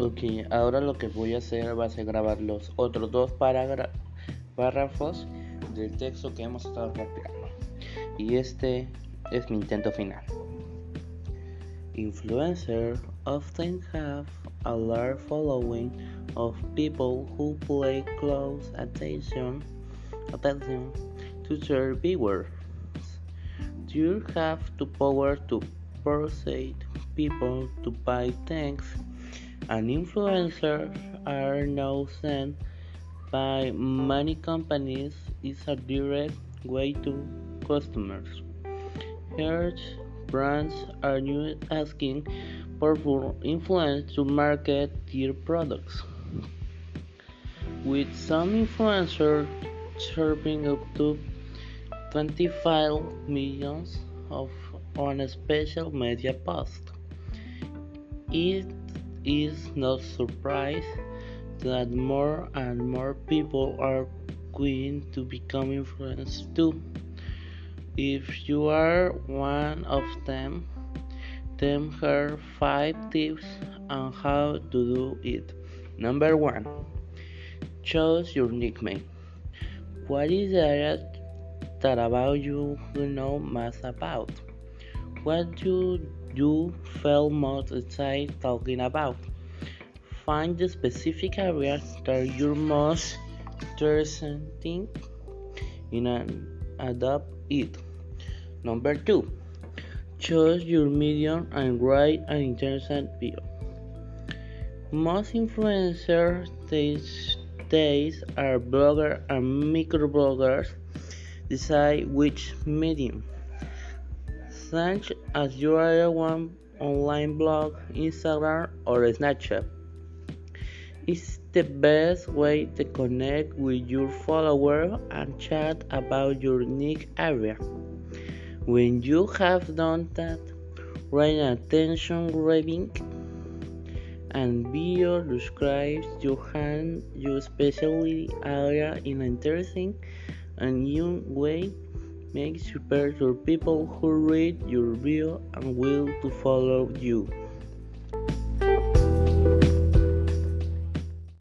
Ok, ahora lo que voy a hacer va a ser grabar los otros dos párrafos del texto que hemos estado practicando. Y este es mi intento final. Influencers often have a large following of people who pay close attention, attention to their viewers. You have the power to persuade people to buy things, and influencers are now sent by many companies is a direct way to customers. Here, brands are now asking powerful influence to market their products. With some influencers serving up to 25 millions of on a special media post. It is no surprise that more and more people are going to become influenced too. If you are one of them, then here five tips on how to do it. Number one, choose your nickname. What is the area that about you you know most about? What do you feel most excited talking about? Find the specific areas that you're most interested in and adopt it. Number two, choose your medium and write an interesting bio. Most influencers these days are bloggers and microbloggers. Decide which medium such as your one online blog, Instagram, or Snapchat. It's the best way to connect with your followers and chat about your unique area. When you have done that, write attention grabbing and video describes your hand your specialty area in interesting and new way Make sure your people who read your video and will to follow you.